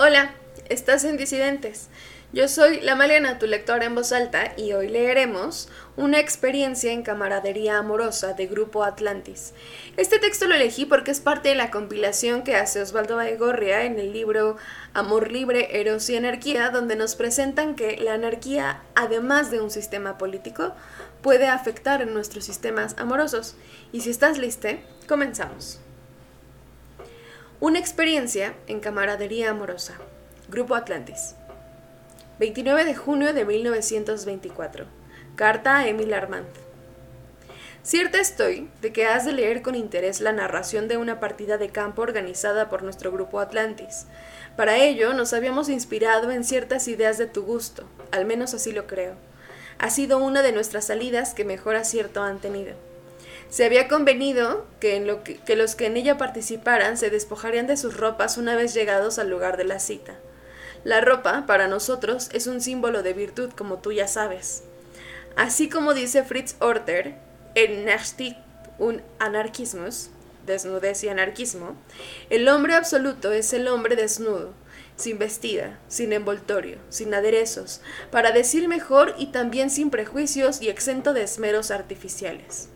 Hola, estás en Disidentes. Yo soy la Maliana, tu lectora en voz alta, y hoy leeremos Una experiencia en camaradería amorosa de Grupo Atlantis. Este texto lo elegí porque es parte de la compilación que hace Osvaldo Baigorria en el libro Amor Libre, Eros y Anarquía, donde nos presentan que la anarquía, además de un sistema político, puede afectar en nuestros sistemas amorosos. Y si estás lista, comenzamos. Una experiencia en camaradería amorosa. Grupo Atlantis. 29 de junio de 1924. Carta a Emil Armand. Cierta estoy de que has de leer con interés la narración de una partida de campo organizada por nuestro grupo Atlantis. Para ello nos habíamos inspirado en ciertas ideas de tu gusto, al menos así lo creo. Ha sido una de nuestras salidas que mejor acierto han tenido. Se había convenido que, en lo que, los que en ella participaran se despojarían de sus ropas una vez llegados al lugar de la cita. La ropa, para nosotros, es un símbolo de virtud, como tú ya sabes. Así como dice Fritz Orter en Nachtig un Anarchismus, desnudez y anarquismo, el hombre absoluto es el hombre desnudo, sin vestida, sin envoltorio, sin aderezos, para decir mejor y también sin prejuicios y exento de esmeros artificiales.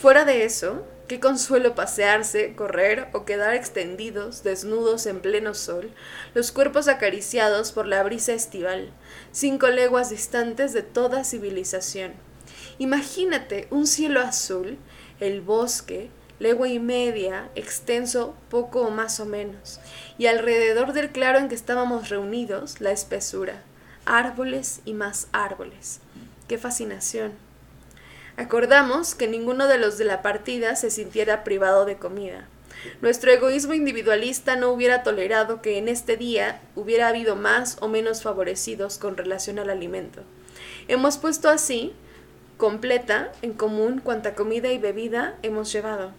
Fuera de eso, qué consuelo pasearse, correr o quedar extendidos, desnudos en pleno sol, los cuerpos acariciados por la brisa estival, cinco leguas distantes de toda civilización. Imagínate un cielo azul, el bosque, legua y media, extenso poco o más o menos, y alrededor del claro en que estábamos reunidos, la espesura, árboles y más árboles. ¡Qué fascinación! Acordamos que ninguno de los de la partida se sintiera privado de comida. Nuestro egoísmo individualista no hubiera tolerado que en este día hubiera habido más o menos favorecidos con relación al alimento. Hemos puesto así, completa, en común cuanta comida y bebida hemos llevado.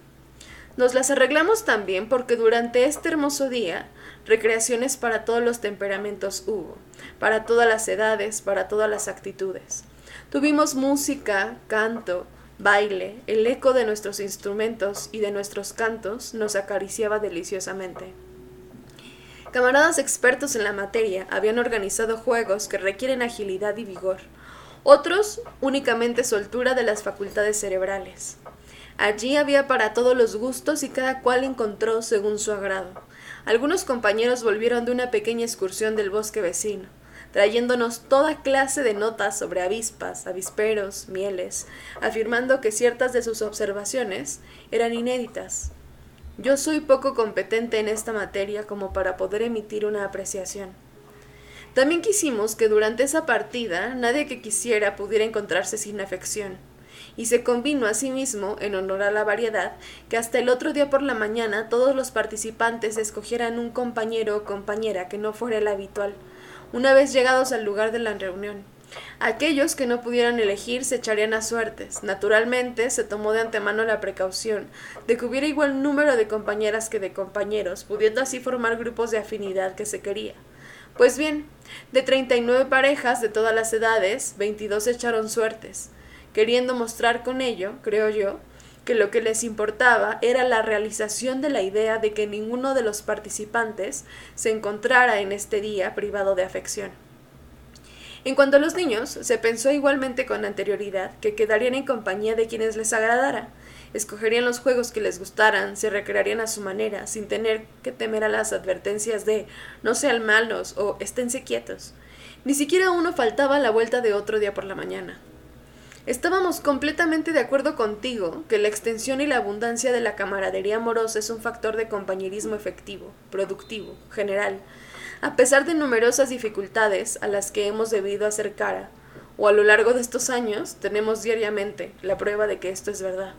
Nos las arreglamos también porque durante este hermoso día recreaciones para todos los temperamentos hubo, para todas las edades, para todas las actitudes. Tuvimos música, canto, baile, el eco de nuestros instrumentos y de nuestros cantos nos acariciaba deliciosamente. Camaradas expertos en la materia habían organizado juegos que requieren agilidad y vigor, otros únicamente soltura de las facultades cerebrales. Allí había para todos los gustos y cada cual encontró según su agrado. Algunos compañeros volvieron de una pequeña excursión del bosque vecino trayéndonos toda clase de notas sobre avispas, avisperos, mieles, afirmando que ciertas de sus observaciones eran inéditas. Yo soy poco competente en esta materia como para poder emitir una apreciación. También quisimos que durante esa partida nadie que quisiera pudiera encontrarse sin afección, y se convino asimismo, en honor a la variedad, que hasta el otro día por la mañana todos los participantes escogieran un compañero o compañera que no fuera el habitual, una vez llegados al lugar de la reunión. Aquellos que no pudieran elegir se echarían a suertes. Naturalmente, se tomó de antemano la precaución de que hubiera igual número de compañeras que de compañeros, pudiendo así formar grupos de afinidad que se quería. Pues bien, de treinta y nueve parejas de todas las edades, veintidós echaron suertes, queriendo mostrar con ello, creo yo, que lo que les importaba era la realización de la idea de que ninguno de los participantes se encontrara en este día privado de afección. En cuanto a los niños, se pensó igualmente con anterioridad que quedarían en compañía de quienes les agradara, escogerían los juegos que les gustaran, se recrearían a su manera, sin tener que temer a las advertencias de no sean malos o esténse quietos. Ni siquiera uno faltaba a la vuelta de otro día por la mañana. Estábamos completamente de acuerdo contigo que la extensión y la abundancia de la camaradería amorosa es un factor de compañerismo efectivo, productivo, general, a pesar de numerosas dificultades a las que hemos debido hacer cara, o a lo largo de estos años tenemos diariamente la prueba de que esto es verdad.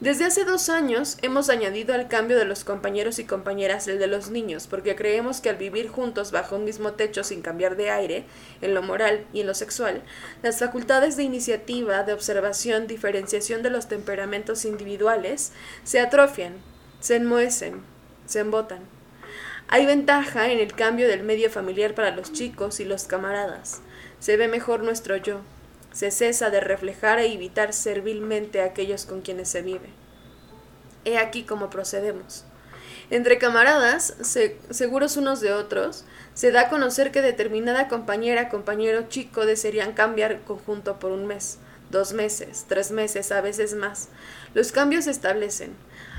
Desde hace dos años hemos añadido al cambio de los compañeros y compañeras el de los niños, porque creemos que al vivir juntos bajo un mismo techo sin cambiar de aire, en lo moral y en lo sexual, las facultades de iniciativa, de observación, diferenciación de los temperamentos individuales se atrofian, se enmohecen, se embotan. Hay ventaja en el cambio del medio familiar para los chicos y los camaradas. Se ve mejor nuestro yo, se cesa de reflejar e evitar servilmente a aquellos con quienes se vive. He aquí cómo procedemos. Entre camaradas, seguros unos de otros, se da a conocer que determinada compañera, compañero chico desearían cambiar conjunto por un mes, dos meses, tres meses, a veces más. Los cambios se establecen.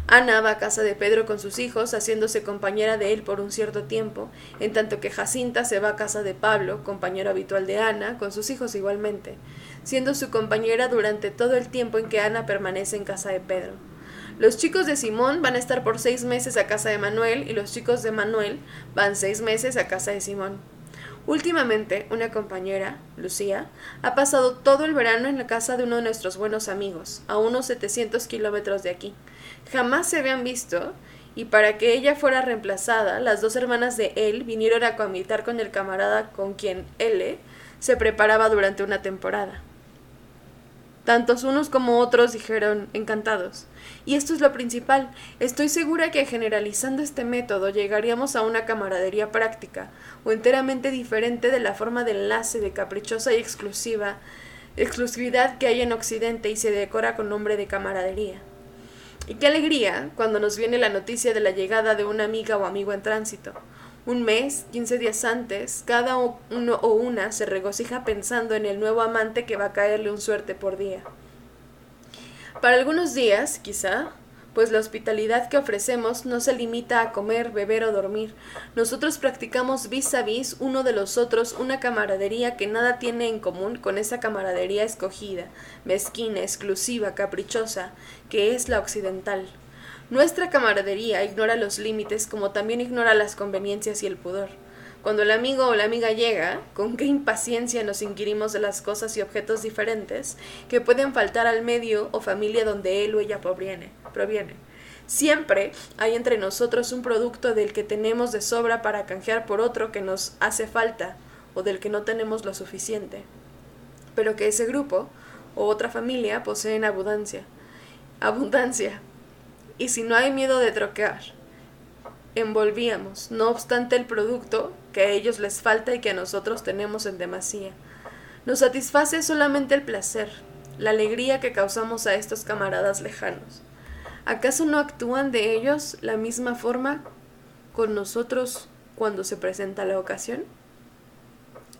Ana va a casa de Pedro con sus hijos, haciéndose compañera de él por un cierto tiempo, en tanto que Jacinta se va a casa de Pablo, compañero habitual de Ana, con sus hijos igualmente, siendo su compañera durante todo el tiempo en que Ana permanece en casa de Pedro. Los chicos de Simón van a estar por seis meses a casa de Manuel y los chicos de Manuel van seis meses a casa de Simón. Últimamente, una compañera, Lucía, ha pasado todo el verano en la casa de uno de nuestros buenos amigos, a unos 700 kilómetros de aquí. Jamás se habían visto, y para que ella fuera reemplazada, las dos hermanas de él vinieron a cohabitar con el camarada con quien L se preparaba durante una temporada. Tantos unos como otros dijeron encantados. Y esto es lo principal. Estoy segura que generalizando este método llegaríamos a una camaradería práctica, o enteramente diferente de la forma de enlace de caprichosa y exclusiva, exclusividad que hay en Occidente y se decora con nombre de camaradería. Y qué alegría cuando nos viene la noticia de la llegada de una amiga o amigo en tránsito. Un mes, quince días antes, cada uno o una se regocija pensando en el nuevo amante que va a caerle un suerte por día. Para algunos días, quizá, pues la hospitalidad que ofrecemos no se limita a comer, beber o dormir. Nosotros practicamos vis a vis uno de los otros una camaradería que nada tiene en común con esa camaradería escogida, mezquina, exclusiva, caprichosa, que es la occidental. Nuestra camaradería ignora los límites como también ignora las conveniencias y el pudor. Cuando el amigo o la amiga llega, con qué impaciencia nos inquirimos de las cosas y objetos diferentes que pueden faltar al medio o familia donde él o ella proviene. proviene. Siempre hay entre nosotros un producto del que tenemos de sobra para canjear por otro que nos hace falta o del que no tenemos lo suficiente, pero que ese grupo o otra familia poseen abundancia. Abundancia, y si no hay miedo de troquear, envolvíamos, no obstante el producto que a ellos les falta y que a nosotros tenemos en demasía. Nos satisface solamente el placer, la alegría que causamos a estos camaradas lejanos. ¿Acaso no actúan de ellos la misma forma con nosotros cuando se presenta la ocasión?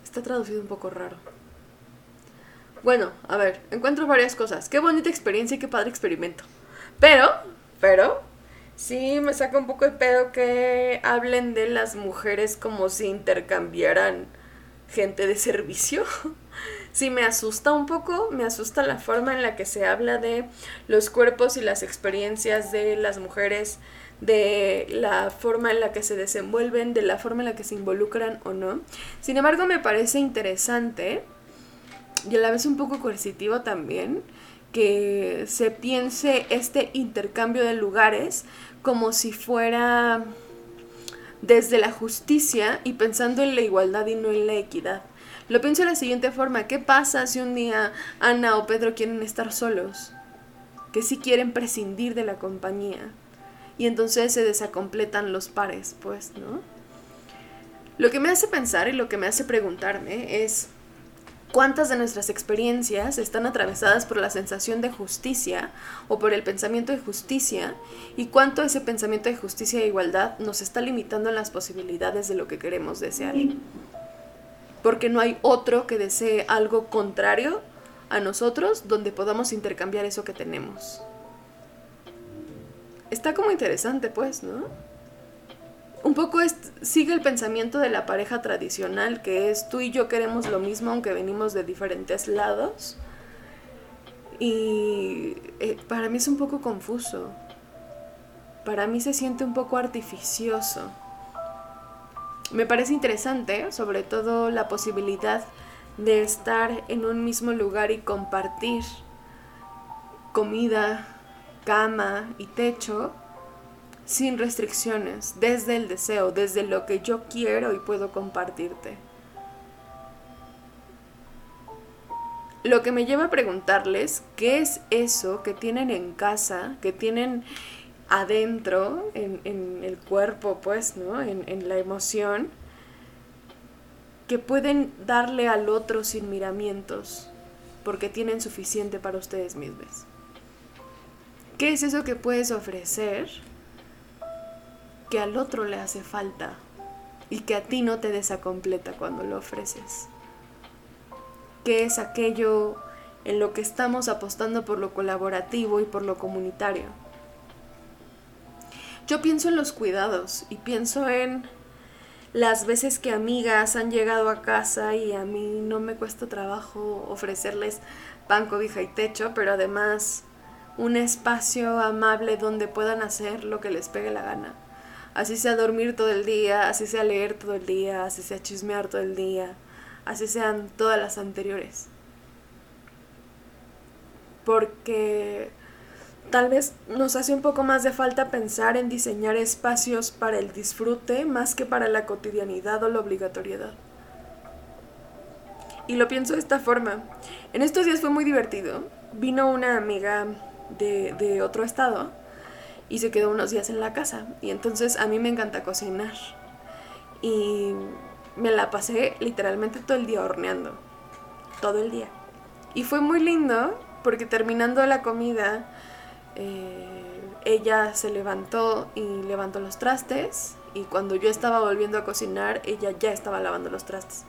Está traducido un poco raro. Bueno, a ver, encuentro varias cosas. Qué bonita experiencia y qué padre experimento. Pero pero sí me saca un poco el pedo que hablen de las mujeres como si intercambiaran gente de servicio. sí me asusta un poco, me asusta la forma en la que se habla de los cuerpos y las experiencias de las mujeres, de la forma en la que se desenvuelven, de la forma en la que se involucran o no. Sin embargo, me parece interesante y a la vez un poco coercitivo también que se piense este intercambio de lugares como si fuera desde la justicia y pensando en la igualdad y no en la equidad. Lo pienso de la siguiente forma, ¿qué pasa si un día Ana o Pedro quieren estar solos? Que si quieren prescindir de la compañía. Y entonces se desacompletan los pares, pues, ¿no? Lo que me hace pensar y lo que me hace preguntarme es, cuántas de nuestras experiencias están atravesadas por la sensación de justicia o por el pensamiento de justicia y cuánto ese pensamiento de justicia e igualdad nos está limitando en las posibilidades de lo que queremos desear. Porque no hay otro que desee algo contrario a nosotros donde podamos intercambiar eso que tenemos. Está como interesante, pues, ¿no? Un poco sigue el pensamiento de la pareja tradicional, que es tú y yo queremos lo mismo aunque venimos de diferentes lados. Y eh, para mí es un poco confuso. Para mí se siente un poco artificioso. Me parece interesante, sobre todo la posibilidad de estar en un mismo lugar y compartir comida, cama y techo sin restricciones, desde el deseo, desde lo que yo quiero y puedo compartirte. Lo que me lleva a preguntarles qué es eso que tienen en casa, que tienen adentro, en, el cuerpo, pues, ¿no? En, en la emoción, que pueden darle al otro sin miramientos, porque tienen suficiente para ustedes mismos. ¿Qué es eso que puedes ofrecer que al otro le hace falta y que a ti no te desacompleta cuando lo ofreces. ¿Qué es aquello en lo que estamos apostando por lo colaborativo y por lo comunitario? Yo pienso en los cuidados y pienso en las veces que amigas han llegado a casa y a mí no me cuesta trabajo ofrecerles pan, cobija y techo, pero además un espacio amable donde puedan hacer lo que les pegue la gana. Así sea dormir todo el día, así sea leer todo el día, así sea chismear todo el día, así sean todas las anteriores. Porque tal vez nos hace un poco más de falta pensar en diseñar espacios para el disfrute más que para la cotidianidad o la obligatoriedad. Y lo pienso de esta forma. En estos días fue muy divertido. Vino una amiga de, de otro estado y se quedó unos días en la casa. Y entonces a mí me encanta cocinar. Y me la pasé literalmente todo el día horneando. Todo el día. Y fue muy lindo porque terminando la comida, eh, ella se levantó y levantó los trastes. Y cuando yo estaba volviendo a cocinar, ella ya estaba lavando los trastes.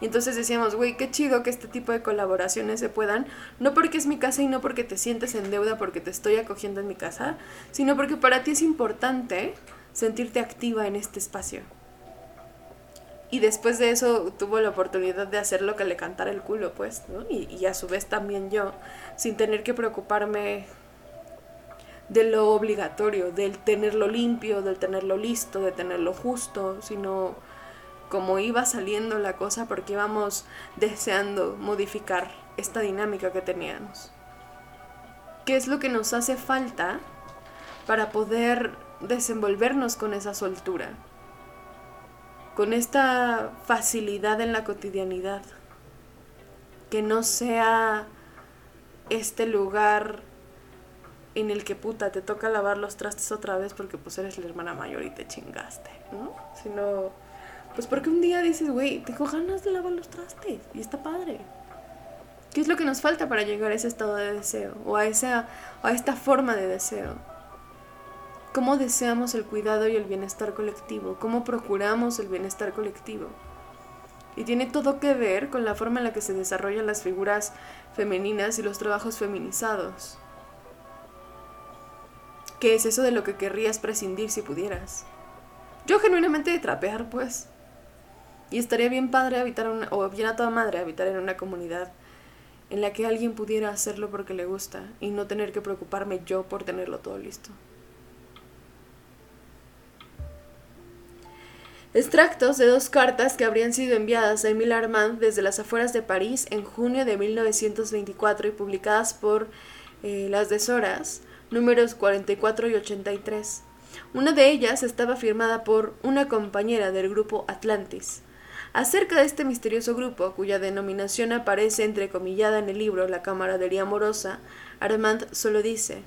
Y entonces decíamos, güey, qué chido que este tipo de colaboraciones se puedan, no porque es mi casa y no porque te sientes en deuda porque te estoy acogiendo en mi casa, sino porque para ti es importante sentirte activa en este espacio. Y después de eso tuvo la oportunidad de hacer lo que le cantara el culo, pues, ¿no? Y, y a su vez también yo, sin tener que preocuparme de lo obligatorio, del tenerlo limpio, del tenerlo listo, de tenerlo justo, sino como iba saliendo la cosa porque íbamos deseando modificar esta dinámica que teníamos. ¿Qué es lo que nos hace falta para poder desenvolvernos con esa soltura? Con esta facilidad en la cotidianidad. Que no sea este lugar en el que puta te toca lavar los trastes otra vez porque pues eres la hermana mayor y te chingaste, ¿no? Sino pues porque un día dices, güey, tengo ganas de lavar los trastes y está padre. ¿Qué es lo que nos falta para llegar a ese estado de deseo o a, esa, a esta forma de deseo? ¿Cómo deseamos el cuidado y el bienestar colectivo? ¿Cómo procuramos el bienestar colectivo? Y tiene todo que ver con la forma en la que se desarrollan las figuras femeninas y los trabajos feminizados. ¿Qué es eso de lo que querrías prescindir si pudieras? Yo genuinamente de trapear, pues. Y estaría bien padre habitar una, o bien a toda madre habitar en una comunidad en la que alguien pudiera hacerlo porque le gusta y no tener que preocuparme yo por tenerlo todo listo. Extractos de dos cartas que habrían sido enviadas a Emile Armand desde las afueras de París en junio de 1924 y publicadas por eh, las Deshoras, números 44 y 83. Una de ellas estaba firmada por una compañera del grupo Atlantis, Acerca de este misterioso grupo, cuya denominación aparece entrecomillada en el libro La camaradería amorosa, Armand solo dice,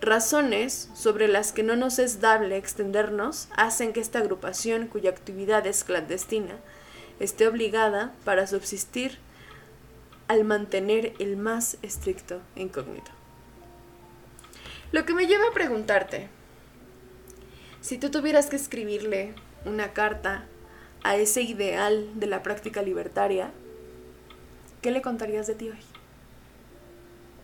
Razones sobre las que no nos es dable extendernos hacen que esta agrupación, cuya actividad es clandestina, esté obligada, para subsistir, al mantener el más estricto incógnito. Lo que me lleva a preguntarte, si tú tuvieras que escribirle una carta a ese ideal de la práctica libertaria, ¿qué le contarías de ti hoy?